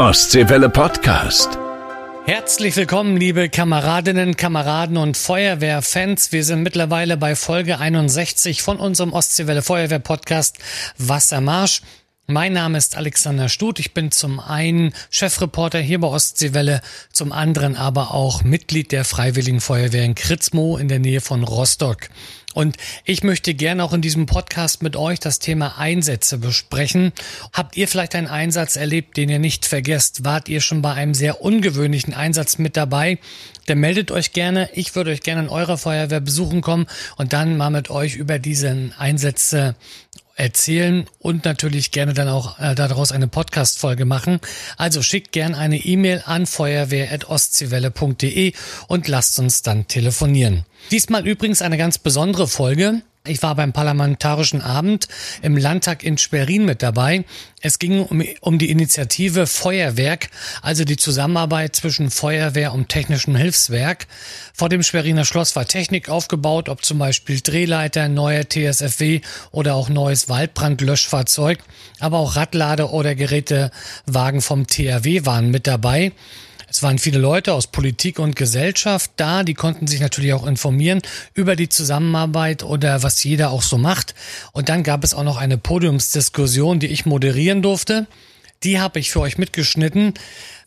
Ostseewelle Podcast. Herzlich willkommen, liebe Kameradinnen, Kameraden und Feuerwehrfans. Wir sind mittlerweile bei Folge 61 von unserem Ostseewelle Feuerwehr Podcast Wassermarsch. Mein Name ist Alexander Stut. Ich bin zum einen Chefreporter hier bei Ostseewelle, zum anderen aber auch Mitglied der Freiwilligen Feuerwehr in Kritzmo in der Nähe von Rostock. Und ich möchte gerne auch in diesem Podcast mit euch das Thema Einsätze besprechen. Habt ihr vielleicht einen Einsatz erlebt, den ihr nicht vergesst? Wart ihr schon bei einem sehr ungewöhnlichen Einsatz mit dabei? Dann meldet euch gerne. Ich würde euch gerne in eurer Feuerwehr besuchen kommen und dann mal mit euch über diesen Einsätze erzählen und natürlich gerne dann auch äh, daraus eine Podcast-Folge machen. Also schickt gerne eine E-Mail an feuerwehr.ostseewelle.de und lasst uns dann telefonieren. Diesmal übrigens eine ganz besondere Folge. Ich war beim Parlamentarischen Abend im Landtag in Schwerin mit dabei. Es ging um, um, die Initiative Feuerwerk, also die Zusammenarbeit zwischen Feuerwehr und technischem Hilfswerk. Vor dem Schweriner Schloss war Technik aufgebaut, ob zum Beispiel Drehleiter, neuer TSFW oder auch neues Waldbrandlöschfahrzeug. Aber auch Radlader oder Gerätewagen vom THW waren mit dabei. Es waren viele Leute aus Politik und Gesellschaft da, die konnten sich natürlich auch informieren über die Zusammenarbeit oder was jeder auch so macht. Und dann gab es auch noch eine Podiumsdiskussion, die ich moderieren durfte. Die habe ich für euch mitgeschnitten.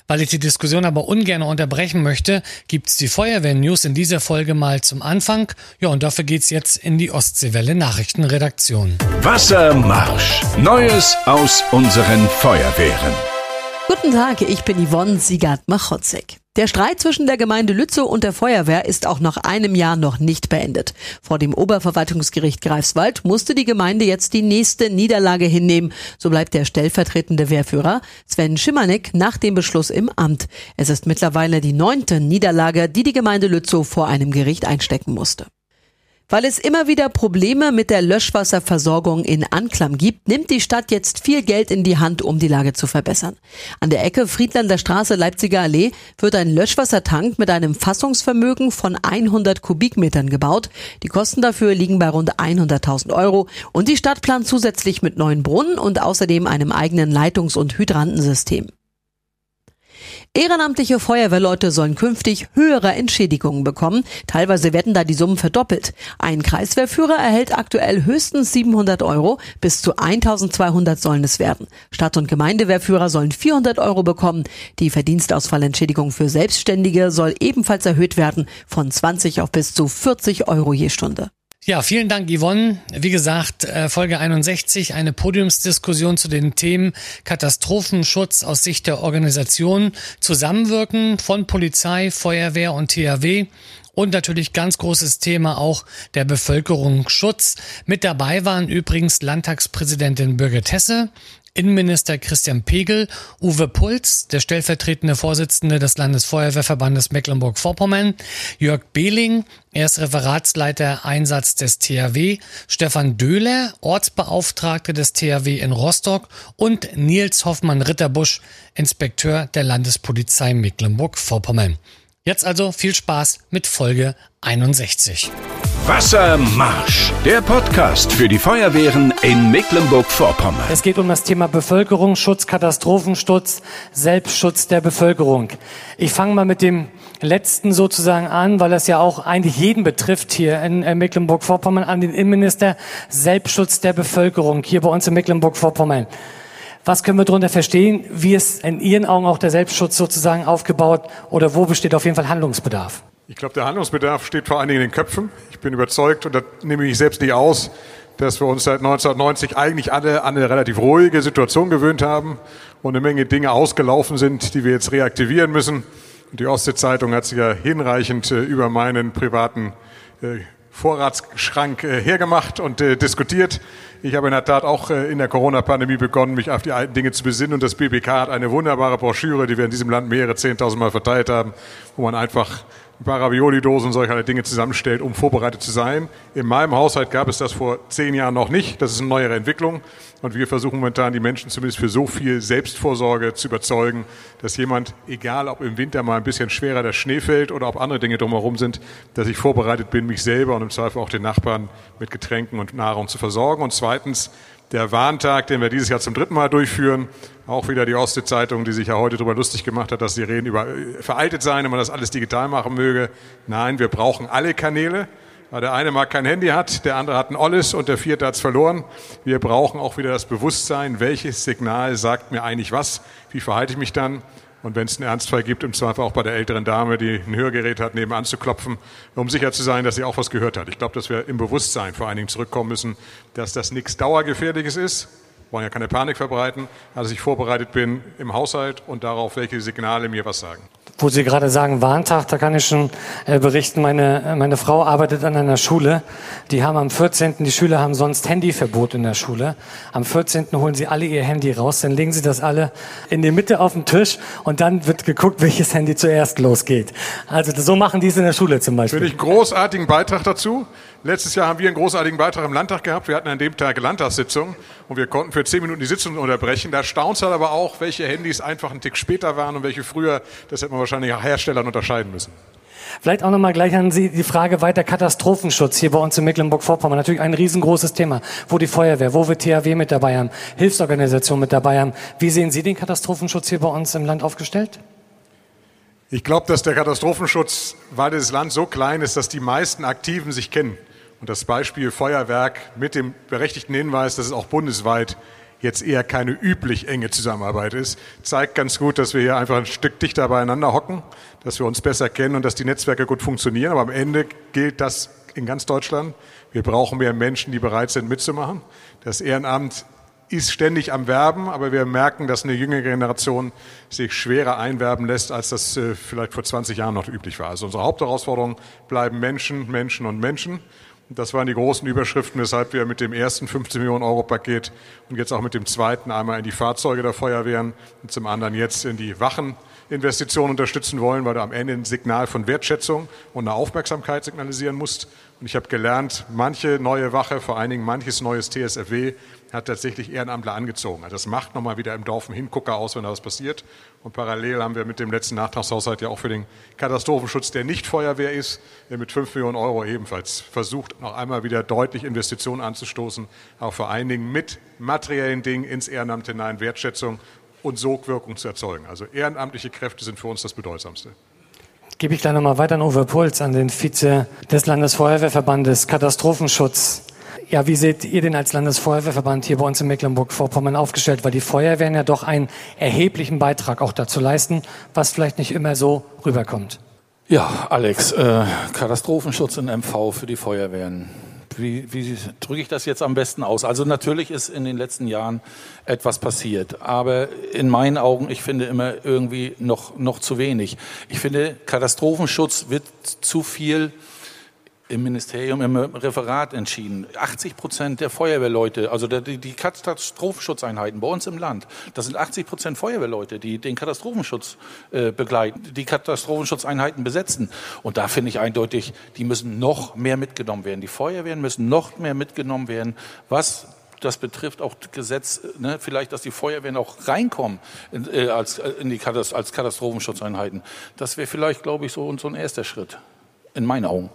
Weil ich die Diskussion aber ungern unterbrechen möchte, gibt's die Feuerwehr-News in dieser Folge mal zum Anfang. Ja, und dafür geht's jetzt in die Ostseewelle Nachrichtenredaktion. Wassermarsch. Neues aus unseren Feuerwehren. Guten Tag, ich bin Yvonne Siegert-Machotzek. Der Streit zwischen der Gemeinde Lützow und der Feuerwehr ist auch nach einem Jahr noch nicht beendet. Vor dem Oberverwaltungsgericht Greifswald musste die Gemeinde jetzt die nächste Niederlage hinnehmen. So bleibt der stellvertretende Wehrführer Sven Schimanek nach dem Beschluss im Amt. Es ist mittlerweile die neunte Niederlage, die die Gemeinde Lützow vor einem Gericht einstecken musste. Weil es immer wieder Probleme mit der Löschwasserversorgung in Anklam gibt, nimmt die Stadt jetzt viel Geld in die Hand, um die Lage zu verbessern. An der Ecke Friedlander Straße Leipziger Allee wird ein Löschwassertank mit einem Fassungsvermögen von 100 Kubikmetern gebaut. Die Kosten dafür liegen bei rund 100.000 Euro und die Stadt plant zusätzlich mit neuen Brunnen und außerdem einem eigenen Leitungs- und Hydrantensystem. Ehrenamtliche Feuerwehrleute sollen künftig höhere Entschädigungen bekommen. Teilweise werden da die Summen verdoppelt. Ein Kreiswehrführer erhält aktuell höchstens 700 Euro. Bis zu 1200 sollen es werden. Stadt- und Gemeindewehrführer sollen 400 Euro bekommen. Die Verdienstausfallentschädigung für Selbstständige soll ebenfalls erhöht werden von 20 auf bis zu 40 Euro je Stunde. Ja, vielen Dank, Yvonne. Wie gesagt, äh, Folge 61, eine Podiumsdiskussion zu den Themen Katastrophenschutz aus Sicht der Organisation, Zusammenwirken von Polizei, Feuerwehr und THW und natürlich ganz großes Thema auch der Bevölkerungsschutz. Mit dabei waren übrigens Landtagspräsidentin Birgit Hesse, Innenminister Christian Pegel, Uwe Puls, der stellvertretende Vorsitzende des Landesfeuerwehrverbandes Mecklenburg-Vorpommern, Jörg Behling, er ist Referatsleiter Einsatz des THW, Stefan Döhler, Ortsbeauftragte des THW in Rostock und Nils Hoffmann-Ritterbusch, Inspekteur der Landespolizei Mecklenburg-Vorpommern. Jetzt also viel Spaß mit Folge 61. Wassermarsch, der Podcast für die Feuerwehren in Mecklenburg-Vorpommern. Es geht um das Thema Bevölkerungsschutz, Katastrophenschutz, Selbstschutz der Bevölkerung. Ich fange mal mit dem letzten sozusagen an, weil das ja auch eigentlich jeden betrifft hier in äh, Mecklenburg-Vorpommern, an den Innenminister Selbstschutz der Bevölkerung hier bei uns in Mecklenburg-Vorpommern. Was können wir darunter verstehen? Wie ist in Ihren Augen auch der Selbstschutz sozusagen aufgebaut oder wo besteht auf jeden Fall Handlungsbedarf? Ich glaube, der Handlungsbedarf steht vor allen Dingen in den Köpfen. Ich bin überzeugt, und da nehme ich selbst nicht aus, dass wir uns seit 1990 eigentlich alle an eine relativ ruhige Situation gewöhnt haben und eine Menge Dinge ausgelaufen sind, die wir jetzt reaktivieren müssen. Die Ostsee-Zeitung hat sich ja hinreichend äh, über meinen privaten äh, Vorratsschrank äh, hergemacht und äh, diskutiert. Ich habe in der Tat auch äh, in der Corona-Pandemie begonnen, mich auf die alten Dinge zu besinnen. Und das BBK hat eine wunderbare Broschüre, die wir in diesem Land mehrere Zehntausend Mal verteilt haben, wo man einfach ein paar Ravioli-Dosen und solche Dinge zusammenstellt, um vorbereitet zu sein. In meinem Haushalt gab es das vor zehn Jahren noch nicht. Das ist eine neuere Entwicklung. Und wir versuchen momentan die Menschen zumindest für so viel Selbstvorsorge zu überzeugen, dass jemand, egal ob im Winter mal ein bisschen schwerer der Schnee fällt oder ob andere Dinge drumherum sind, dass ich vorbereitet bin, mich selber und im Zweifel auch den Nachbarn mit Getränken und Nahrung zu versorgen. Und zweitens, der Warntag, den wir dieses Jahr zum dritten Mal durchführen. Auch wieder die Ostsee-Zeitung, die sich ja heute darüber lustig gemacht hat, dass die Reden über äh, veraltet seien und man das alles digital machen möge. Nein, wir brauchen alle Kanäle. Der eine mag kein Handy hat, der andere hat ein Olles und der vierte hat es verloren. Wir brauchen auch wieder das Bewusstsein, welches Signal sagt mir eigentlich was, wie verhalte ich mich dann. Und wenn es einen Ernstfall gibt, im Zweifel auch bei der älteren Dame, die ein Hörgerät hat, nebenan zu klopfen, um sicher zu sein, dass sie auch was gehört hat. Ich glaube, dass wir im Bewusstsein vor allen Dingen zurückkommen müssen, dass das nichts Dauergefährliches ist. Wollen ja keine Panik verbreiten, dass ich vorbereitet bin im Haushalt und darauf, welche Signale mir was sagen. Wo Sie gerade sagen Warntag, da kann ich schon äh, berichten, meine, meine Frau arbeitet an einer Schule. Die haben am 14., die Schüler haben sonst Handyverbot in der Schule. Am 14. holen sie alle ihr Handy raus, dann legen sie das alle in die Mitte auf den Tisch und dann wird geguckt, welches Handy zuerst losgeht. Also so machen die es in der Schule zum Beispiel. Finde ich großartigen Beitrag dazu. Letztes Jahr haben wir einen großartigen Beitrag im Landtag gehabt. Wir hatten an dem Tag Landtagssitzung und wir konnten für zehn Minuten die Sitzung unterbrechen. Da staunt halt aber auch, welche Handys einfach einen Tick später waren und welche früher. Das hätte man wahrscheinlich auch Herstellern unterscheiden müssen. Vielleicht auch nochmal gleich an Sie die Frage weiter Katastrophenschutz hier bei uns in Mecklenburg-Vorpommern. Natürlich ein riesengroßes Thema, wo die Feuerwehr, wo wir THW mit dabei haben, Hilfsorganisationen mit dabei haben. Wie sehen Sie den Katastrophenschutz hier bei uns im Land aufgestellt? Ich glaube, dass der Katastrophenschutz, weil das Land so klein ist, dass die meisten Aktiven sich kennen. Und das Beispiel Feuerwerk mit dem berechtigten Hinweis, dass es auch bundesweit jetzt eher keine üblich enge Zusammenarbeit ist, zeigt ganz gut, dass wir hier einfach ein Stück dichter beieinander hocken, dass wir uns besser kennen und dass die Netzwerke gut funktionieren. Aber am Ende gilt das in ganz Deutschland. Wir brauchen mehr Menschen, die bereit sind mitzumachen. Das Ehrenamt ist ständig am Werben, aber wir merken, dass eine jüngere Generation sich schwerer einwerben lässt, als das äh, vielleicht vor 20 Jahren noch üblich war. Also unsere Hauptherausforderung bleiben Menschen, Menschen und Menschen. Das waren die großen Überschriften, weshalb wir mit dem ersten 15 Millionen Euro Paket und jetzt auch mit dem zweiten einmal in die Fahrzeuge der Feuerwehren und zum anderen jetzt in die Wacheninvestitionen unterstützen wollen, weil du am Ende ein Signal von Wertschätzung und eine Aufmerksamkeit signalisieren musst. Und ich habe gelernt, manche neue Wache, vor allen Dingen manches neues TSFW hat tatsächlich Ehrenamtler angezogen. Also das macht nochmal wieder im Dorf einen Hingucker aus, wenn da was passiert. Und parallel haben wir mit dem letzten Nachtragshaushalt ja auch für den Katastrophenschutz, der nicht Feuerwehr ist, mit 5 Millionen Euro ebenfalls versucht, noch einmal wieder deutlich Investitionen anzustoßen, auch vor allen Dingen mit materiellen Dingen ins Ehrenamt hinein, Wertschätzung und Sogwirkung zu erzeugen. Also ehrenamtliche Kräfte sind für uns das Bedeutsamste. Gebe ich gleich nochmal weiter an Uwe Puls, an den Vize des Landesfeuerwehrverbandes Katastrophenschutz. Ja, wie seht ihr denn als Landesfeuerwehrverband hier bei uns in Mecklenburg-Vorpommern aufgestellt? Weil die Feuerwehren ja doch einen erheblichen Beitrag auch dazu leisten, was vielleicht nicht immer so rüberkommt. Ja, Alex, äh, Katastrophenschutz in MV für die Feuerwehren. Wie, wie drücke ich das jetzt am besten aus? Also natürlich ist in den letzten Jahren etwas passiert, aber in meinen Augen, ich finde immer irgendwie noch, noch zu wenig. Ich finde, Katastrophenschutz wird zu viel im Ministerium, im Referat entschieden. 80 Prozent der Feuerwehrleute, also die Katastrophenschutzeinheiten bei uns im Land, das sind 80 Prozent Feuerwehrleute, die den Katastrophenschutz äh, begleiten, die Katastrophenschutzeinheiten besetzen. Und da finde ich eindeutig, die müssen noch mehr mitgenommen werden. Die Feuerwehren müssen noch mehr mitgenommen werden, was das betrifft auch Gesetz, ne, vielleicht, dass die Feuerwehren auch reinkommen in, äh, als, äh, in die Katast als Katastrophenschutzeinheiten. Das wäre vielleicht, glaube ich, so, so ein erster Schritt, in meinen Augen.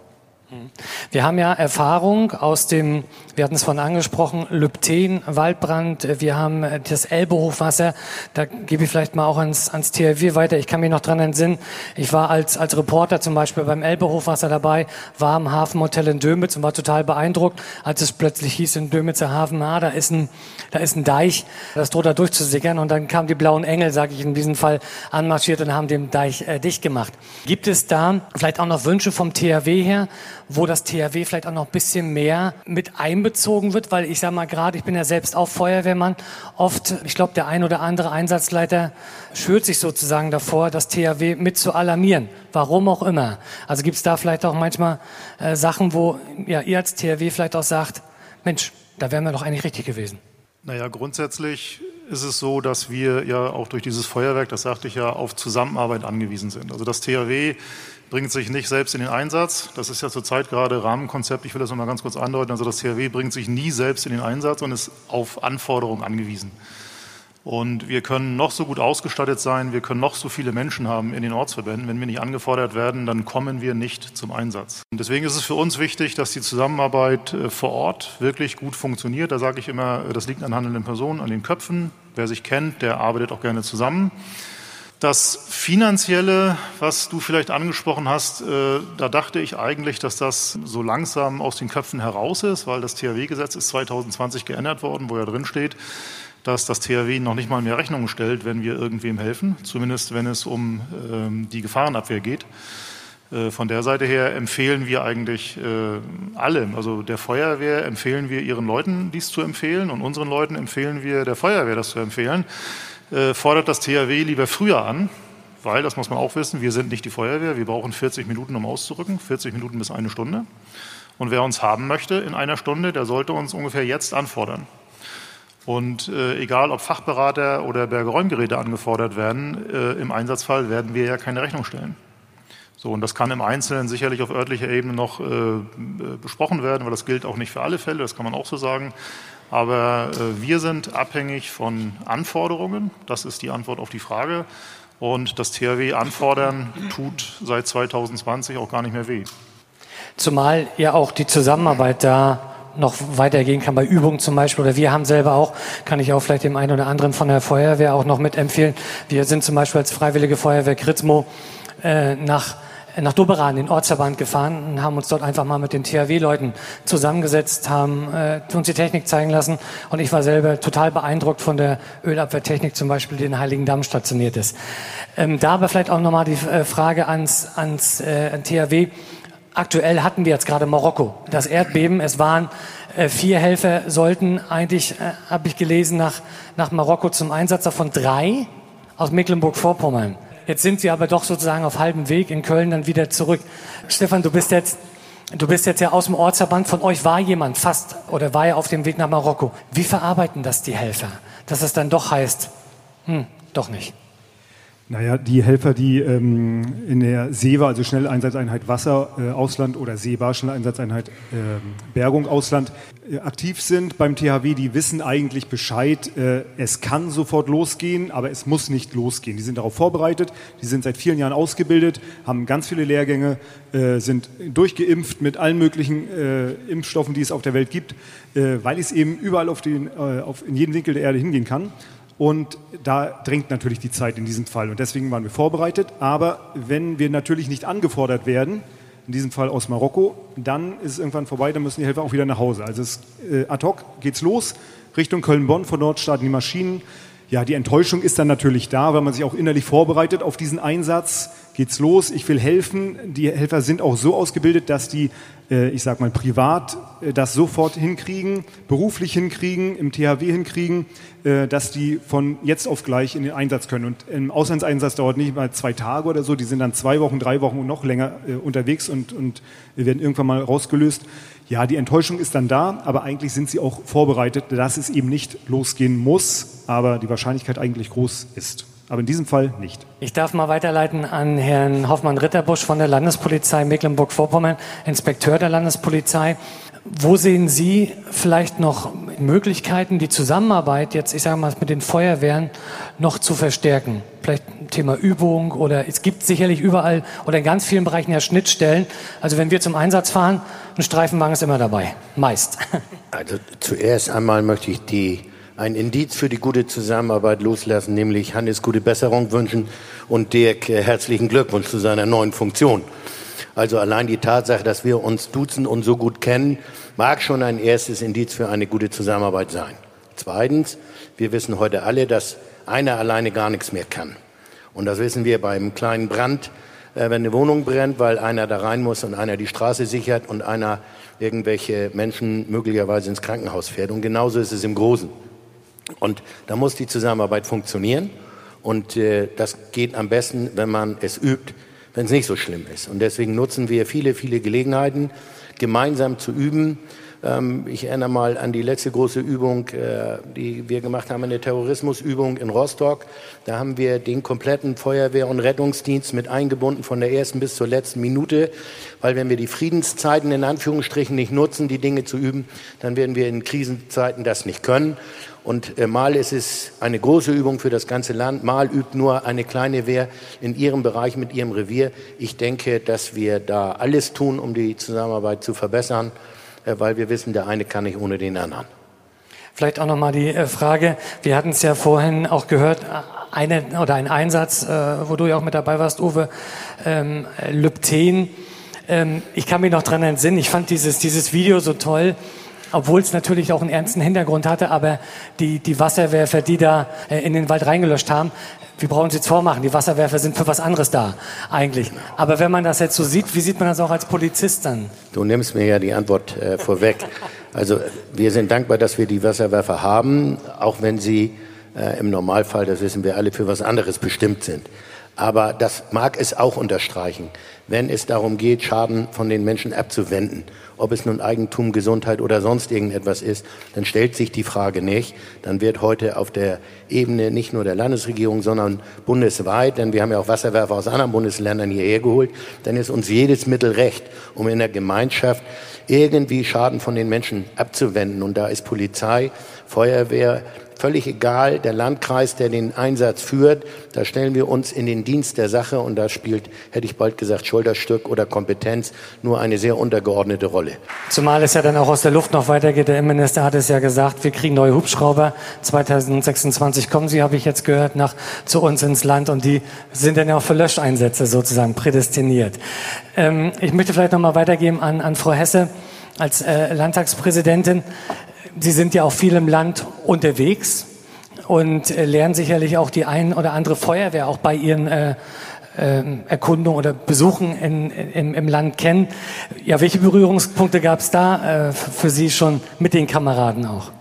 Wir haben ja Erfahrung aus dem, wir hatten es von angesprochen, Lübten, Waldbrand, wir haben das Elbe-Hochwasser, da gebe ich vielleicht mal auch ans, ans THW weiter. Ich kann mich noch dran entsinnen, ich war als, als Reporter zum Beispiel beim Elbe-Hochwasser dabei, war am Hafenhotel in Dömitz und war total beeindruckt, als es plötzlich hieß in Dömitzer Hafen, ah, da ist ein, da ist ein Deich, das droht da durchzusickern. Und dann kamen die blauen Engel, sage ich in diesem Fall, anmarschiert und haben den Deich äh, dicht gemacht. Gibt es da vielleicht auch noch Wünsche vom THW her, wo das THW vielleicht auch noch ein bisschen mehr mit einbezogen wird, weil ich sage mal gerade, ich bin ja selbst auch Feuerwehrmann, oft, ich glaube, der ein oder andere Einsatzleiter schürt sich sozusagen davor, das THW mit zu alarmieren, warum auch immer. Also gibt es da vielleicht auch manchmal äh, Sachen, wo ja, ihr als THW vielleicht auch sagt, Mensch, da wären wir doch eigentlich richtig gewesen. Naja, grundsätzlich ist es so, dass wir ja auch durch dieses Feuerwerk, das sagte ich ja, auf Zusammenarbeit angewiesen sind. Also das THW bringt sich nicht selbst in den Einsatz. Das ist ja zurzeit gerade Rahmenkonzept. Ich will das nochmal ganz kurz andeuten. Also das THW bringt sich nie selbst in den Einsatz und ist auf Anforderungen angewiesen. Und wir können noch so gut ausgestattet sein, wir können noch so viele Menschen haben in den Ortsverbänden. Wenn wir nicht angefordert werden, dann kommen wir nicht zum Einsatz. Und deswegen ist es für uns wichtig, dass die Zusammenarbeit äh, vor Ort wirklich gut funktioniert. Da sage ich immer, das liegt an handelnden Personen, an den Köpfen. Wer sich kennt, der arbeitet auch gerne zusammen. Das Finanzielle, was du vielleicht angesprochen hast, äh, da dachte ich eigentlich, dass das so langsam aus den Köpfen heraus ist, weil das THW-Gesetz ist 2020 geändert worden, wo ja drin steht, dass das THW noch nicht mal mehr Rechnungen stellt, wenn wir irgendwem helfen, zumindest wenn es um ähm, die Gefahrenabwehr geht. Äh, von der Seite her empfehlen wir eigentlich äh, allem, also der Feuerwehr empfehlen wir ihren Leuten, dies zu empfehlen und unseren Leuten empfehlen wir der Feuerwehr, das zu empfehlen. Äh, fordert das THW lieber früher an, weil, das muss man auch wissen, wir sind nicht die Feuerwehr, wir brauchen 40 Minuten, um auszurücken, 40 Minuten bis eine Stunde. Und wer uns haben möchte in einer Stunde, der sollte uns ungefähr jetzt anfordern. Und äh, egal, ob Fachberater oder Bergeräumgeräte angefordert werden, äh, im Einsatzfall werden wir ja keine Rechnung stellen. So, und das kann im Einzelnen sicherlich auf örtlicher Ebene noch äh, besprochen werden, weil das gilt auch nicht für alle Fälle, das kann man auch so sagen. Aber äh, wir sind abhängig von Anforderungen, das ist die Antwort auf die Frage. Und das THW anfordern tut seit 2020 auch gar nicht mehr weh. Zumal ja auch die Zusammenarbeit da noch weitergehen kann bei Übungen zum Beispiel. Oder wir haben selber auch, kann ich auch vielleicht dem einen oder anderen von der Feuerwehr auch noch mitempfehlen. Wir sind zum Beispiel als Freiwillige Feuerwehr Kritzmo äh, nach nach Doberan, den Ortsverband, gefahren und haben uns dort einfach mal mit den THW-Leuten zusammengesetzt, haben äh, uns die Technik zeigen lassen. Und ich war selber total beeindruckt von der Ölabwehrtechnik zum Beispiel, die in Heiligen Damm stationiert ist. Ähm, da aber vielleicht auch nochmal die äh, Frage ans, ans äh, THW. Aktuell hatten wir jetzt gerade Marokko, das Erdbeben. Es waren äh, vier Helfer, sollten eigentlich, äh, habe ich gelesen, nach, nach Marokko zum Einsatz, davon drei aus Mecklenburg-Vorpommern. Jetzt sind sie aber doch sozusagen auf halbem Weg in Köln dann wieder zurück. Stefan, du bist jetzt, du bist jetzt ja aus dem Ortsverband. Von euch war jemand fast oder war ja auf dem Weg nach Marokko. Wie verarbeiten das die Helfer? Dass es dann doch heißt, hm, doch nicht. Naja, die Helfer, die ähm, in der SEWA, also Schnelleinsatzeinheit Wasser, äh, Ausland oder SEBA, Schnelleinsatzeinheit äh, Bergung, Ausland, äh, aktiv sind beim THW, die wissen eigentlich Bescheid, äh, es kann sofort losgehen, aber es muss nicht losgehen. Die sind darauf vorbereitet, die sind seit vielen Jahren ausgebildet, haben ganz viele Lehrgänge, äh, sind durchgeimpft mit allen möglichen äh, Impfstoffen, die es auf der Welt gibt, weil es eben überall auf den, auf, in jeden Winkel der Erde hingehen kann. Und da drängt natürlich die Zeit in diesem Fall. Und deswegen waren wir vorbereitet. Aber wenn wir natürlich nicht angefordert werden, in diesem Fall aus Marokko, dann ist es irgendwann vorbei, dann müssen die Helfer auch wieder nach Hause. Also es, äh, ad hoc geht's los, Richtung Köln-Bonn, von dort starten die Maschinen. Ja, die Enttäuschung ist dann natürlich da, weil man sich auch innerlich vorbereitet auf diesen Einsatz. Geht's los, ich will helfen. Die Helfer sind auch so ausgebildet, dass die ich sag mal, privat äh, das sofort hinkriegen, beruflich hinkriegen, im THW hinkriegen, äh, dass die von jetzt auf gleich in den Einsatz können. Und im Auslandseinsatz dauert nicht mal zwei Tage oder so, die sind dann zwei Wochen, drei Wochen und noch länger unterwegs und, und werden irgendwann mal rausgelöst. Ja, die Enttäuschung ist dann da, aber eigentlich sind sie auch vorbereitet, dass es eben nicht losgehen muss, aber die Wahrscheinlichkeit eigentlich groß ist aber in diesem Fall nicht. Ich darf mal weiterleiten an Herrn Hoffmann-Ritterbusch von der Landespolizei Mecklenburg-Vorpommern, Inspekteur der Landespolizei. Wo sehen Sie vielleicht noch Möglichkeiten, die Zusammenarbeit jetzt, ich sage mal, mit den Feuerwehren noch zu verstärken? Vielleicht Thema Übung oder es gibt sicherlich überall oder in ganz vielen Bereichen ja Schnittstellen. Also wenn wir zum Einsatz fahren, ein Streifenwagen ist immer dabei, meist. Also zuerst einmal möchte ich die ein Indiz für die gute Zusammenarbeit loslassen, nämlich Hannes gute Besserung wünschen und Dirk äh, herzlichen Glückwunsch zu seiner neuen Funktion. Also allein die Tatsache, dass wir uns duzen und so gut kennen, mag schon ein erstes Indiz für eine gute Zusammenarbeit sein. Zweitens, wir wissen heute alle, dass einer alleine gar nichts mehr kann. Und das wissen wir beim kleinen Brand, äh, wenn eine Wohnung brennt, weil einer da rein muss und einer die Straße sichert und einer irgendwelche Menschen möglicherweise ins Krankenhaus fährt. Und genauso ist es im Großen. Und da muss die Zusammenarbeit funktionieren. Und äh, das geht am besten, wenn man es übt, wenn es nicht so schlimm ist. Und deswegen nutzen wir viele, viele Gelegenheiten, gemeinsam zu üben, Ähm, ich erinnere mal an die letzte große Übung, äh, die wir gemacht haben, eine Terrorismusübung in Rostock. Da haben wir den kompletten Feuerwehr- und Rettungsdienst mit eingebunden von der ersten bis zur letzten Minute, weil wenn wir die Friedenszeiten in Anführungsstrichen nicht nutzen, die Dinge zu üben, dann werden wir in Krisenzeiten das nicht können. Und äh, mal ist es eine große Übung für das ganze Land, mal übt nur eine kleine Wehr in ihrem Bereich mit ihrem Revier. Ich denke, dass wir da alles tun, um die Zusammenarbeit zu verbessern. Äh, weil wir wissen, der eine kann nicht ohne den anderen. Vielleicht auch nochmal die äh, Frage, wir hatten es ja vorhin auch gehört, eine, oder ein Einsatz, äh, wo du ja auch mit dabei warst, Uwe, ähm, Lübten. Ähm, ich kann mich noch dran entsinnen, ich fand dieses, dieses Video so toll, obwohl es natürlich auch einen ernsten Hintergrund hatte, aber die, die Wasserwerfer, die da in den Wald reingelöscht haben, wir brauchen uns jetzt vormachen, die Wasserwerfer sind für was anderes da, eigentlich. Aber wenn man das jetzt so sieht, wie sieht man das auch als Polizist dann? Du nimmst mir ja die Antwort äh, vorweg. Also wir sind dankbar, dass wir die Wasserwerfer haben, auch wenn sie äh, im Normalfall, das wissen wir alle, für was anderes bestimmt sind. Aber das mag es auch unterstreichen, wenn es darum geht, Schaden von den Menschen abzuwenden. Ob es nun Eigentum, Gesundheit oder sonst irgendetwas ist, dann stellt sich die Frage nicht. Dann wird heute auf der Ebene nicht nur der Landesregierung, sondern bundesweit, denn wir haben ja auch Wasserwerfer aus anderen Bundesländern hierher geholt, dann ist uns jedes Mittel recht, um in der Gemeinschaft irgendwie Schaden von den Menschen abzuwenden. Und da ist Polizei, Feuerwehr, völlig egal, der Landkreis, der den Einsatz führt, da stellen wir uns in den Dienst der Sache und da spielt, hätte ich bald gesagt, Schulterstück oder Kompetenz nur eine sehr untergeordnete Rolle. Zumal es ja dann auch aus der Luft noch weitergeht. Der Innenminister hat es ja gesagt, wir kriegen neue Hubschrauber. 2026 kommen sie, habe ich jetzt gehört, nach, zu uns ins Land und die sind dann ja auch für Löscheinsätze sozusagen prädestiniert. Ähm, ich möchte vielleicht noch mal weitergeben an, an Frau Hesse als äh, Landtagspräsidentin. Sie sind ja auch viel im Land unterwegs und äh, lernen sicherlich auch die ein oder andere Feuerwehr auch bei Ihren äh, äh, Erkundungen oder Besuchen in, in, im Land kennen. Ja, welche Berührungspunkte gab es da äh, für Sie schon mit den Kameraden auch?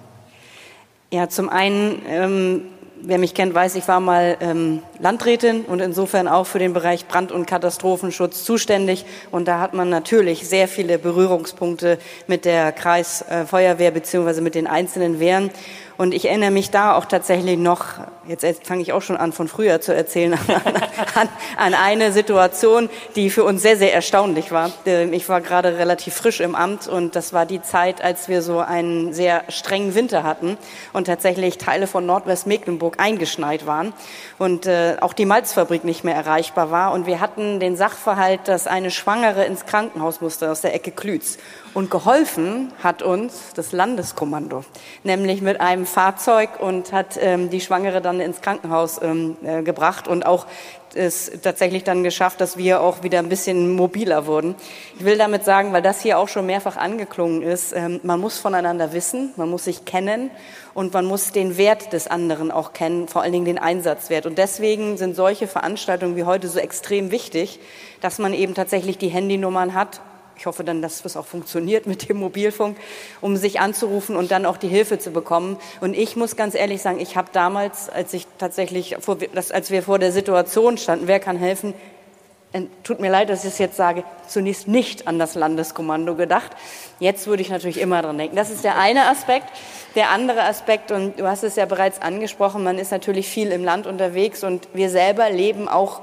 Ja, zum einen ähm, wer mich kennt, weiß, ich war mal ähm, Landrätin und insofern auch für den Bereich Brand- und Katastrophenschutz zuständig. Und da hat man natürlich sehr viele Berührungspunkte mit der Kreisfeuerwehr beziehungsweise mit den einzelnen Wehren. Und ich erinnere mich da auch tatsächlich noch, jetzt fange ich auch schon an, von früher zu erzählen, an, an, eine Situation, die für uns sehr, sehr erstaunlich war. Ähm, ich war gerade relativ frisch im Amt und das war die Zeit, als wir so einen sehr strengen Winter hatten und tatsächlich Teile von Nordwestmecklenburg eingeschneit waren und äh, auch die Malzfabrik nicht mehr erreichbar war. Und wir hatten den Sachverhalt, dass eine Schwangere ins Krankenhaus musste aus der Ecke Klütz. Und geholfen hat uns das Landeskommando, nämlich mit einem Fahrzeug und hat ähm, die Schwangere dann ins Krankenhaus ähm, äh, gebracht und auch es tatsächlich dann geschafft, dass wir auch wieder ein bisschen mobiler wurden. Ich will damit sagen, weil das hier auch schon mehrfach angeklungen ist, ähm, man muss voneinander wissen, man muss sich kennen und man muss den Wert des anderen auch kennen, vor allen Dingen den Einsatzwert. Und deswegen sind solche Veranstaltungen wie heute so extrem wichtig, dass man eben tatsächlich die Handynummern hat ich hoffe dann, dass es auch funktioniert mit dem Mobilfunk, um sich anzurufen und dann auch die Hilfe zu bekommen. Und ich muss ganz ehrlich sagen, ich habe damals, als ich tatsächlich, vor, das, als wir vor der Situation standen, wer kann helfen, äh, tut mir leid, dass ich es jetzt sage, zunächst nicht an das Landeskommando gedacht. Jetzt würde ich natürlich immer dran denken. Das ist der eine Aspekt. Der andere Aspekt, und du hast es ja bereits angesprochen, man ist natürlich viel im Land unterwegs und wir selber leben auch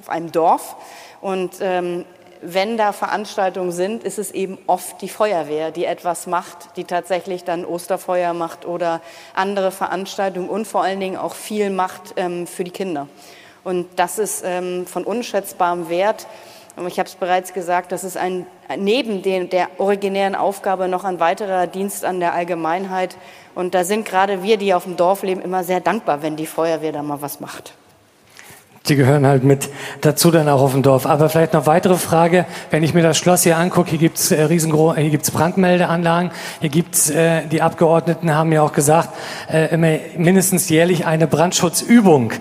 auf einem Dorf. Und ähm, wenn da Veranstaltungen sind, ist es eben oft die Feuerwehr, die etwas macht, die tatsächlich dann Osterfeuer macht oder andere Veranstaltungen und vor allen Dingen auch viel macht ähm, für die Kinder. Und das ist ähm, von unschätzbarem Wert. Ich habe es bereits gesagt, das ist ein, neben den, der originären Aufgabe noch ein weiterer Dienst an der Allgemeinheit. Und da sind gerade wir, die auf dem Dorf leben, immer sehr dankbar, wenn die Feuerwehr da mal was macht. Die gehören halt mit dazu dann auch auf dem Dorf. Aber vielleicht noch weitere Frage. Wenn ich mir das Schloss hier angucke, hier gibt's äh, riesengroße, hier gibt's Brandmeldeanlagen. Hier gibt's äh, die Abgeordneten haben ja auch gesagt, äh, immer mindestens jährlich eine Brandschutzübung.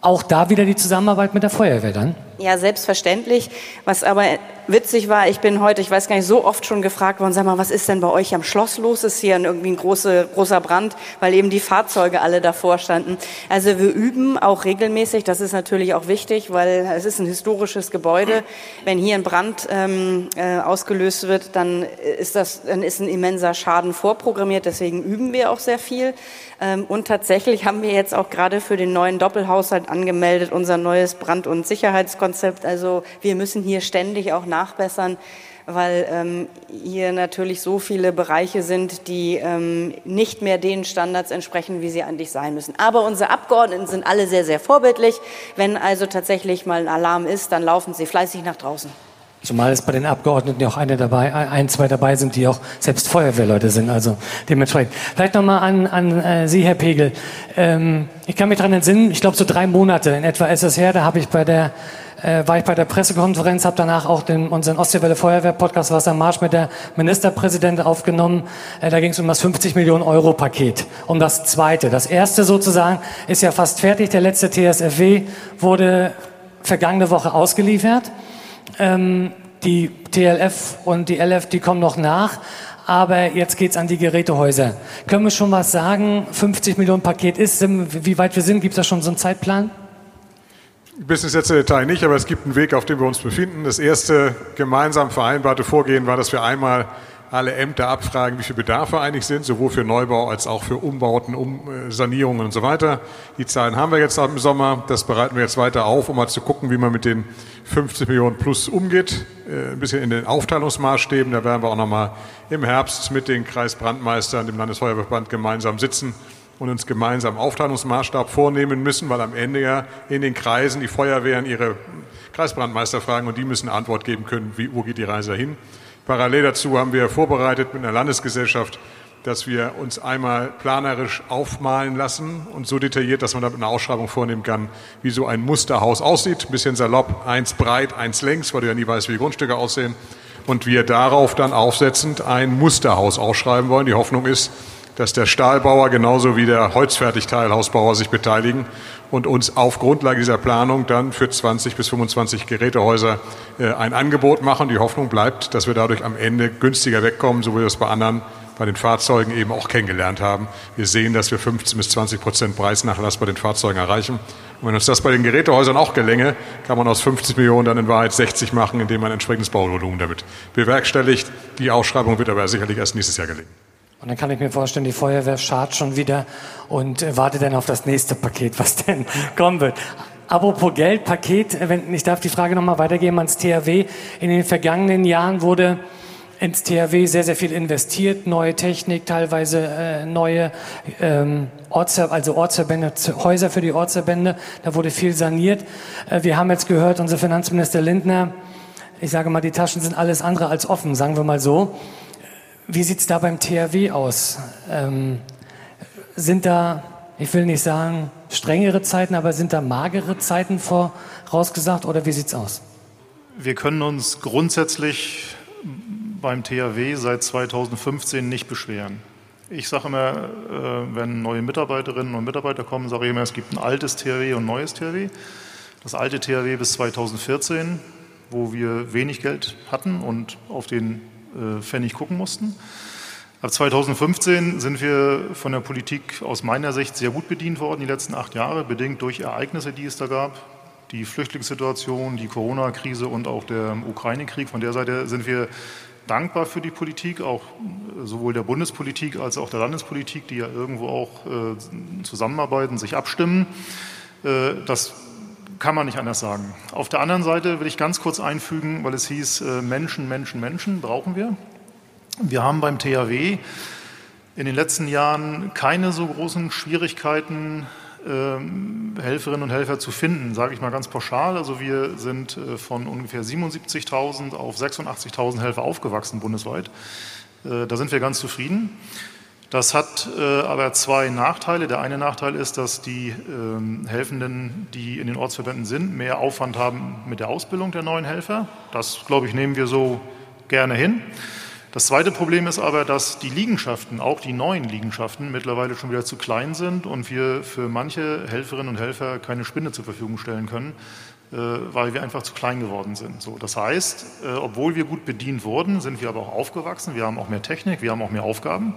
Auch da wieder die Zusammenarbeit mit der Feuerwehr dann? Ja, selbstverständlich. Was aber witzig war, ich bin heute, ich weiß gar nicht, so oft schon gefragt worden, sag mal, was ist denn bei euch am Schloss los? Ist hier irgendwie ein große, großer Brand, weil eben die Fahrzeuge alle davor standen. Also wir üben auch regelmäßig, das ist natürlich auch wichtig, weil es ist ein historisches Gebäude. Wenn hier ein Brand ähm, äh, ausgelöst wird, dann ist das, dann ist ein immenser Schaden vorprogrammiert, deswegen üben wir auch sehr viel. Ähm, und tatsächlich haben wir jetzt auch gerade für den neuen Doppelhaushalt angemeldet, unser neues Brand- und Sicherheitskonzept. Also wir müssen hier ständig auch nachbessern, weil ähm, hier natürlich so viele Bereiche sind, die ähm, nicht mehr den Standards entsprechen, wie sie eigentlich sein müssen. Aber unsere Abgeordneten sind alle sehr, sehr vorbildlich. Wenn also tatsächlich mal ein Alarm ist, dann laufen sie fleißig nach draußen. Zumal es bei den Abgeordneten ja auch eine dabei, ein, zwei dabei sind, die auch selbst Feuerwehrleute sind. Also dementsprechend. Vielleicht nochmal an, an äh, Sie, Herr Pegel. Ähm, ich kann mich daran entsinnen, ich glaube so drei Monate in etwa ist es her, da habe ich bei der äh, war ich bei der Pressekonferenz, habe danach auch den, unseren Ostseewelle Feuerwehr Podcast Wassermarsch mit der Ministerpräsidentin aufgenommen. Äh, da ging es um das 50 Millionen Euro Paket, um das zweite. Das erste sozusagen ist ja fast fertig. Der letzte TSFW wurde vergangene Woche ausgeliefert. Ähm, die TLF und die LF, die kommen noch nach. Aber jetzt geht's an die Gerätehäuser. Können wir schon was sagen? 50 Millionen Paket ist, wie weit wir sind? Gibt es da schon so einen Zeitplan? Bis ins letzte Detail nicht, aber es gibt einen Weg, auf dem wir uns befinden. Das erste gemeinsam vereinbarte Vorgehen war, dass wir einmal alle Ämter abfragen, wie viel Bedarfe eigentlich sind, sowohl für Neubau als auch für Umbauten, um, äh, Sanierungen und so weiter. Die Zahlen haben wir jetzt im Sommer. Das bereiten wir jetzt weiter auf, um mal zu gucken, wie man mit den 50 Millionen plus umgeht. Äh, ein bisschen in den Aufteilungsmaßstäben. Da werden wir auch nochmal im Herbst mit den Kreisbrandmeistern, dem Landesfeuerwehrband gemeinsam sitzen und uns gemeinsam Aufteilungsmaßstab vornehmen müssen, weil am Ende ja in den Kreisen die Feuerwehren ihre Kreisbrandmeister fragen und die müssen Antwort geben können, wie, wo geht die Reise hin. Parallel dazu haben wir vorbereitet mit einer Landesgesellschaft, dass wir uns einmal planerisch aufmalen lassen und so detailliert, dass man damit eine Ausschreibung vornehmen kann, wie so ein Musterhaus aussieht. Ein bisschen salopp, eins breit, eins längs, weil du ja nie weißt, wie die Grundstücke aussehen. Und wir darauf dann aufsetzend ein Musterhaus ausschreiben wollen. Die Hoffnung ist, dass der Stahlbauer genauso wie der Holzfertigteilhausbauer sich beteiligen und uns auf Grundlage dieser Planung dann für 20 bis 25 Gerätehäuser äh, ein Angebot machen. Die Hoffnung bleibt, dass wir dadurch am Ende günstiger wegkommen, so wie wir es bei anderen bei den Fahrzeugen eben auch kennengelernt haben. Wir sehen, dass wir 15 bis 20 Prozent Preisnachlass bei den Fahrzeugen erreichen. Und wenn uns das bei den Gerätehäusern auch gelänge, kann man aus 50 Millionen dann in Wahrheit 60 machen, indem man entsprechendes Bauvolumen damit bewerkstelligt. Die Ausschreibung wird aber sicherlich erst nächstes Jahr gelingen. Und dann kann ich mir vorstellen, die Feuerwehr schart schon wieder und wartet dann auf das nächste Paket, was denn kommen wird. Apropos Geld, Paket, äh, wenn, ich darf die Frage nochmal weitergeben ans THW. In den vergangenen Jahren wurde ins THW sehr, sehr viel investiert, neue Technik, teilweise äh, neue ähm, Ortsver also Ortsverbände, Häuser für die Ortsverbände. Da wurde viel saniert. Äh, wir haben jetzt gehört, unser Finanzminister Lindner, ich sage mal, die Taschen sind alles andere als offen, sagen wir mal so. Wie sieht es da beim THW aus? Ähm, sind da, ich will nicht sagen strengere Zeiten, aber sind da magere Zeiten vorausgesagt oder wie sieht es aus? Wir können uns grundsätzlich beim THW seit 2015 nicht beschweren. Ich sage immer, äh, wenn neue Mitarbeiterinnen und Mitarbeiter kommen, sage ich immer, es gibt ein altes THW und ein neues THW. Das alte THW bis 2014, wo wir wenig Geld hatten und auf den äh, Pfennig gucken mussten. Ab 2015 sind wir von der Politik aus meiner Sicht sehr gut bedient worden, die letzten acht Jahre, bedingt durch Ereignisse, die es da gab. Die Flüchtlingssituation, die Corona-Krise und auch der Ukraine-Krieg. Von der Seite sind wir dankbar für die Politik, auch sowohl der Bundespolitik als auch der Landespolitik, die ja irgendwo auch äh, zusammenarbeiten, sich abstimmen. Äh, das kann man nicht anders sagen. Auf der anderen Seite will ich ganz kurz einfügen, weil es hieß, äh, Menschen, Menschen, Menschen brauchen wir. Wir haben beim THW in den letzten Jahren keine so großen Schwierigkeiten, ähm, Helferinnen und Helfer zu finden, sage ich mal ganz pauschal. Also wir sind äh, von ungefähr 77.000 auf 86.000 Helfer aufgewachsen bundesweit. Äh, da sind wir ganz zufrieden. Das hat äh, aber zwei Nachteile. Der eine Nachteil ist, dass die äh, Helfenden, die in den Ortsverbänden sind, mehr Aufwand haben mit der Ausbildung der neuen Helfer. Das, glaube ich, nehmen wir so gerne hin. Das zweite Problem ist aber, dass die Liegenschaften, auch die neuen Liegenschaften, mittlerweile schon wieder zu klein sind und wir für manche Helferinnen und Helfer keine Spinde zur Verfügung stellen können, äh, weil wir einfach zu klein geworden sind. So, das heißt, äh, obwohl wir gut bedient wurden, sind wir aber auch aufgewachsen. Wir haben auch mehr Technik, wir haben auch mehr Aufgaben.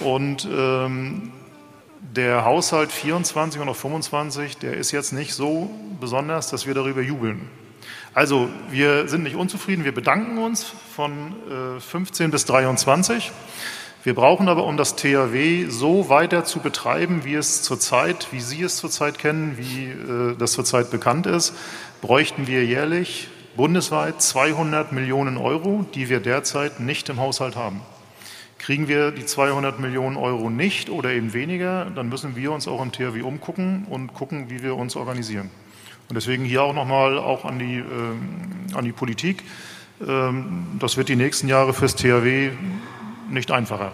Und ähm, der Haushalt 24 und auch 25, der ist jetzt nicht so besonders, dass wir darüber jubeln. Also wir sind nicht unzufrieden, wir bedanken uns von 15 äh, bis 23. Wir brauchen aber, um das THW so weiter zu betreiben, wie es zurzeit, wie Sie es zurzeit kennen, wie äh, das zurzeit bekannt ist, bräuchten wir jährlich bundesweit 200 Millionen Euro, die wir derzeit nicht im Haushalt haben. Kriegen wir die 200 Millionen Euro nicht oder eben weniger, dann müssen wir uns auch im THW umgucken und gucken, wie wir uns organisieren. Und deswegen hier auch nochmal auch an die, äh, an die Politik. Ähm, das wird die nächsten Jahre fürs THW nicht einfacher.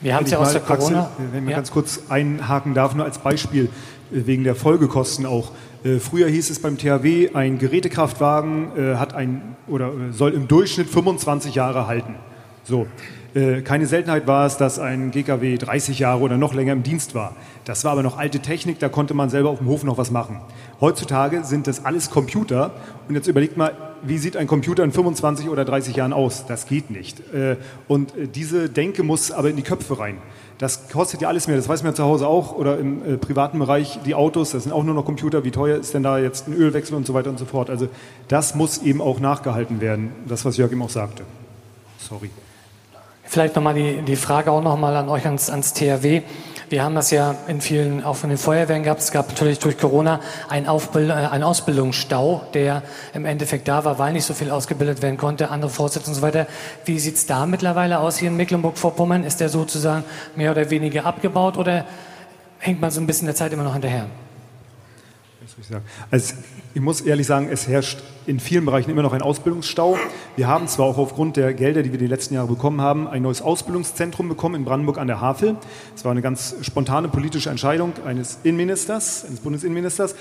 Wir haben es ja aus der Corona. Axel, wenn man ja. ganz kurz einhaken darf, nur als Beispiel äh, wegen der Folgekosten auch. Äh, früher hieß es beim THW, ein Gerätekraftwagen äh, hat ein oder soll im Durchschnitt 25 Jahre halten. So. Äh, keine Seltenheit war es, dass ein GKW 30 Jahre oder noch länger im Dienst war. Das war aber noch alte Technik, da konnte man selber auf dem Hof noch was machen. Heutzutage sind das alles Computer und jetzt überlegt mal, wie sieht ein Computer in 25 oder 30 Jahren aus? Das geht nicht. Äh, und äh, diese Denke muss aber in die Köpfe rein. Das kostet ja alles mehr, das weiß man ja zu Hause auch oder im privaten Bereich, die Autos, das sind auch nur noch Computer, wie teuer ist denn da jetzt ein Ölwechsel und so weiter und so fort. Also das muss eben auch nachgehalten werden, das was Jörg eben auch sagte. Sorry. Vielleicht nochmal die, die Frage auch nochmal an euch ans, ans THW. Wir haben das ja in vielen, auch von den Feuerwehren gehabt. Es gab natürlich durch Corona einen, Aufbild, äh, einen Ausbildungsstau, der im Endeffekt da war, weil nicht so viel ausgebildet werden konnte, andere Voraussetzungen und so weiter. Wie sieht's da mittlerweile aus hier in Mecklenburg-Vorpommern? Ist der sozusagen mehr oder weniger abgebaut oder hängt man so ein bisschen der Zeit immer noch hinterher? Also ich muss ehrlich sagen, es herrscht in vielen Bereichen immer noch ein Ausbildungsstau. Wir haben zwar auch aufgrund der Gelder, die wir die letzten Jahre bekommen haben, ein neues Ausbildungszentrum bekommen in Brandenburg an der Havel. Es war eine ganz spontane politische Entscheidung eines Innenministers, eines Bundesinnenministers.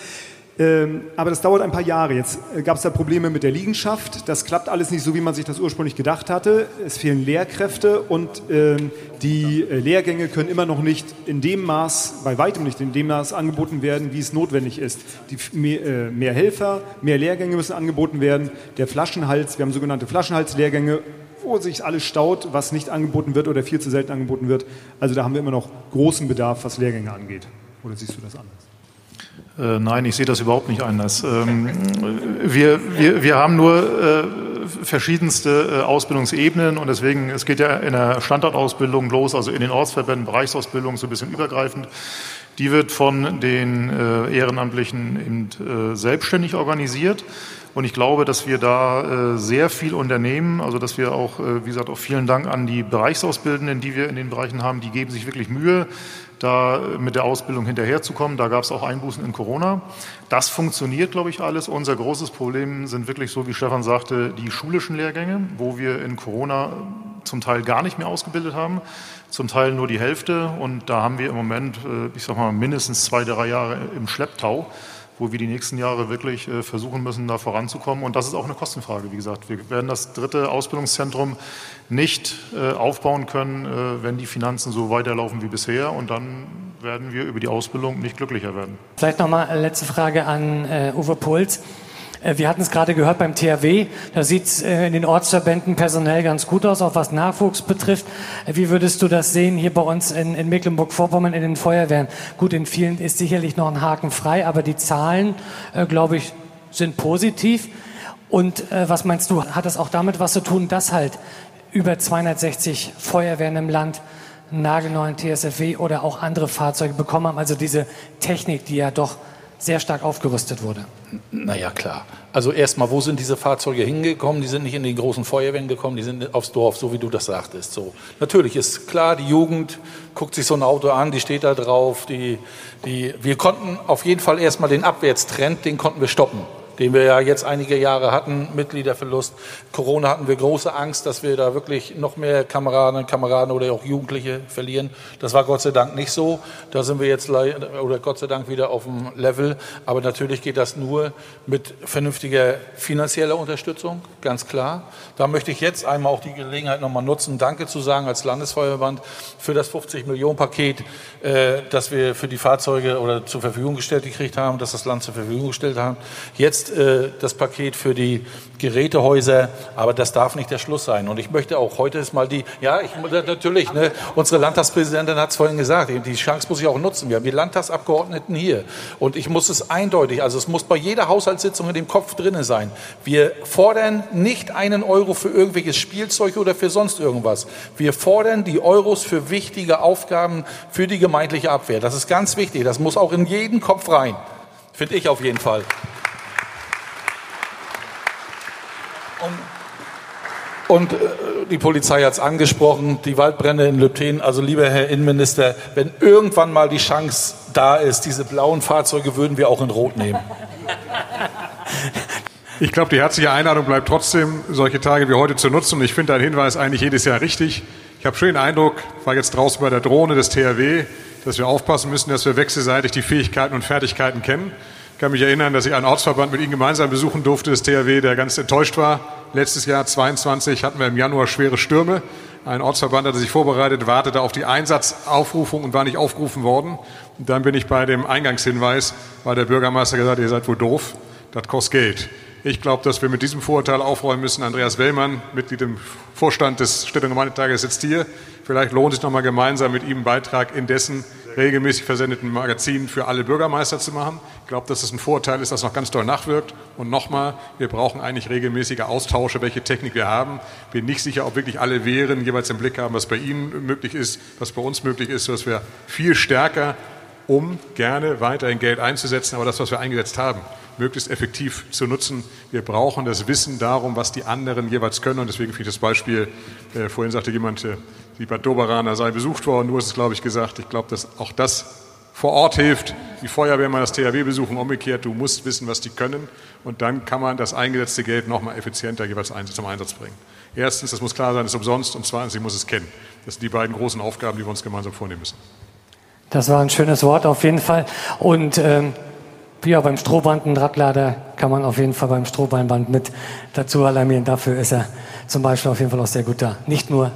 Ähm, aber das dauert ein paar Jahre. Jetzt äh, gab es da Probleme mit der Liegenschaft. Das klappt alles nicht so, wie man sich das ursprünglich gedacht hatte. Es fehlen Lehrkräfte und ähm, die äh, Lehrgänge können immer noch nicht in dem Maß, bei weitem nicht in dem Maß angeboten werden, wie es notwendig ist. Die, mehr, äh, mehr Helfer, mehr Lehrgänge müssen angeboten werden. Der Flaschenhals, wir haben sogenannte Flaschenhalslehrgänge, wo sich alles staut, was nicht angeboten wird oder viel zu selten angeboten wird. Also da haben wir immer noch großen Bedarf, was Lehrgänge angeht. Oder siehst du das anders? Äh, nein, ich sehe das überhaupt nicht anders. Ähm, wir, wir, wir haben nur äh, verschiedenste äh, Ausbildungsebenen und deswegen, es geht ja in der Standortausbildung los, also in den Ortsverbänden, Bereichsausbildung so ein bisschen übergreifend. Die wird von den Ehrenamtlichen eben, selbstständig organisiert. Und ich glaube, dass wir da äh, sehr viel unternehmen. Also, dass wir auch, äh, wie gesagt, auch vielen Dank an die Bereichsausbildenden, die wir in den Bereichen haben. Die geben sich wirklich Mühe, da mit der Ausbildung hinterherzukommen. Da gab es auch Einbußen in Corona. Das funktioniert, glaube ich, alles. Unser großes Problem sind wirklich so, wie Stefan sagte, die schulischen Lehrgänge, wo wir in Corona zum Teil gar nicht mehr ausgebildet haben, zum Teil nur die Hälfte. Und da haben wir im Moment, äh, ich sage mal, mindestens zwei, drei Jahre im Schlepptau wo wir die nächsten Jahre wirklich äh, versuchen müssen, da voranzukommen. Und das ist auch eine Kostenfrage, wie gesagt. Wir werden das dritte Ausbildungszentrum nicht äh, aufbauen können, äh, wenn die Finanzen so weiterlaufen wie bisher. Und dann werden wir über die Ausbildung nicht glücklicher werden. Vielleicht nochmal letzte Frage an Uwe Puls. Äh, wir hatten es gerade gehört beim THW, da sieht es äh, in den Ortsverbänden personell ganz gut aus, auch was Nachwuchs betrifft. Äh, wie würdest du das sehen hier bei uns in, in Mecklenburg-Vorpommern in den Feuerwehren? Gut, in vielen ist sicherlich noch ein Haken frei, aber die Zahlen, glaube ich, sind positiv. Und was meinst du, hat das auch damit was zu tun, dass halt über 260 Feuerwehren im Land nagelneuen TSFW oder auch andere Fahrzeuge bekommen haben, also diese Technik, die ja doch sehr stark aufgerüstet wurde. Naja, klar. Also erstmal, wo sind diese Fahrzeuge hingekommen? Die sind nicht in die großen Feuerwehren gekommen, die sind aufs Dorf, so wie du das sagtest. So. Natürlich ist klar, die Jugend guckt sich so ein Auto an, die steht da drauf. Die, die, wir konnten auf jeden Fall erstmal den Abwärtstrend, den konnten wir stoppen. Den wir ja jetzt einige Jahre hatten, Mitgliederverlust. Corona hatten wir große Angst, dass wir da wirklich noch mehr Kameraden, Kameraden oder auch Jugendliche verlieren. Das war Gott sei Dank nicht so. Da sind wir jetzt oder Gott sei Dank wieder auf dem Level. Aber natürlich geht das nur mit vernünftiger finanzieller Unterstützung, ganz klar. Da möchte ich jetzt einmal auch die Gelegenheit nochmal nutzen, Danke zu sagen als Landesfeuerwehrverband für das 50 Millionen Paket, äh, das wir für die Fahrzeuge oder zur Verfügung gestellt gekriegt haben, dass das Land zur Verfügung gestellt haben. Jetzt äh, das Paket für die Gerätehäuser, aber das darf nicht der Schluss sein. Und ich möchte auch heute ist mal die, ja, ich, natürlich, ne, unsere Landtagspräsidentin hat es vorhin gesagt, die Chance muss ich auch nutzen. Wir haben die Landtagsabgeordneten hier. Und ich muss es eindeutig, also es muss bei jeder Haushaltssitzung in dem Kopf drinnen sein. Wir fordern nicht einen Euro für irgendwelches Spielzeug oder für sonst irgendwas. Wir fordern die Euros für wichtige Aufgaben für die gemeindliche Abwehr. Das ist ganz wichtig. Das muss auch in jeden Kopf rein. Finde ich auf jeden Fall. Und, äh, die Polizei hat es angesprochen, die Waldbrände in Lübten. Also lieber Herr Innenminister, wenn irgendwann mal die Chance da ist, diese blauen Fahrzeuge würden wir auch in Rot nehmen. Ich glaube, die herzliche Einladung bleibt trotzdem, solche Tage wie heute zu nutzen. Und ich finde deinen Hinweis eigentlich jedes Jahr richtig. Ich habe schon den Eindruck, war jetzt draußen bei der Drohne des THW, dass wir aufpassen müssen, dass wir wechselseitig die Fähigkeiten und Fertigkeiten kennen. Ich kann mich erinnern, dass ich einen Ortsverband mit Ihnen gemeinsam besuchen durfte, des THW, der ganz enttäuscht war. Letztes Jahr, 22, hatten wir im Januar schwere Stürme. Ein Ortsverband hatte sich vorbereitet, wartete auf die Einsatzaufrufung und war nicht aufgerufen worden. Und dann bin ich bei dem Eingangshinweis, weil der Bürgermeister gesagt, ihr seid wohl doof, das kostet Geld. Ich glaube, dass wir mit diesem Vorurteil aufräumen müssen. Andreas Wellmann, Mitglied im Vorstand des Städte- und Gemeindetages, sitzt hier. Vielleicht lohnt es sich noch mal gemeinsam mit ihm einen Beitrag in dessen regelmäßig versendeten Magazin für alle Bürgermeister zu machen. Ich glaube, dass es ein Vorteil ist, das noch ganz doll nachwirkt. Und nochmal, wir brauchen eigentlich regelmäßige Austausche, welche Technik wir haben. Bin nicht sicher, ob wirklich alle Wehren jeweils im Blick haben, was bei Ihnen möglich ist, was bei uns möglich ist, sodass wir viel stärker, um gerne weiterhin Geld einzusetzen, aber das, was wir eingesetzt haben, möglichst effektiv zu nutzen. Wir brauchen das Wissen darum, was die anderen jeweils können. Und deswegen finde ich das Beispiel, äh, vorhin sagte jemand, äh, die Bad Doberaner sei besucht worden. Du hast es, glaube ich, gesagt. Ich glaube, dass auch das vor Ort hilft. Die Feuerwehr mal das THW besuchen, umgekehrt. Du musst wissen, was die können. Und dann kann man das eingesetzte Geld noch mal effizienter jeweils zum Einsatz bringen. Erstens, das muss klar sein, es ist umsonst. Und zweitens, ich muss es kennen. Das sind die beiden großen Aufgaben, die wir uns gemeinsam vornehmen müssen. Das war ein schönes Wort auf jeden Fall. Und ähm, ja, beim Strohbandenradlader kann man auf jeden Fall beim Strohbeinband mit dazu alarmieren. Dafür ist er zum Beispiel auf jeden Fall auch sehr gut da. Nicht nur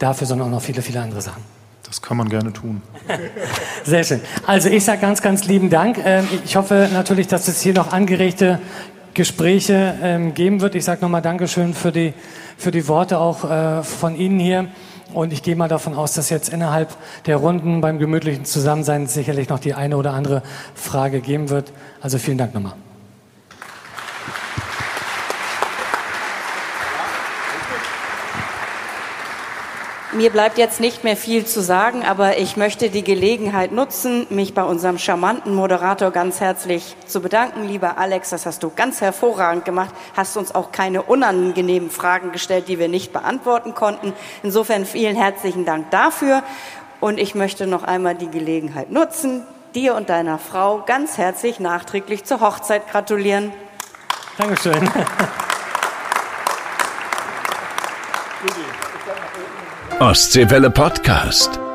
dafür, sondern auch noch viele, viele andere Sachen. Das kann man gerne tun. Sehr schön. Also ich sage ganz, ganz lieben Dank. Ähm, ich hoffe natürlich, dass es hier noch angeregte Gespräche ähm, geben wird. Ich sage nochmal Dankeschön für die, für die Worte auch äh, von Ihnen hier. Und ich gehe mal davon aus, dass jetzt innerhalb der Runden beim gemütlichen Zusammensein sicherlich noch die eine oder andere Frage geben wird. Also vielen Dank nochmal. Mir bleibt jetzt nicht mehr viel zu sagen, aber ich möchte die Gelegenheit nutzen, mich bei unserem charmanten Moderator ganz herzlich zu bedanken. Lieber Alex, das hast du ganz hervorragend gemacht, hast uns auch keine unangenehmen Fragen gestellt, die wir nicht beantworten konnten. Insofern vielen herzlichen Dank dafür. Und ich möchte noch einmal die Gelegenheit nutzen, dir und deiner Frau ganz herzlich nachträglich zur Hochzeit gratulieren. Dankeschön. Ostseewelle Podcast.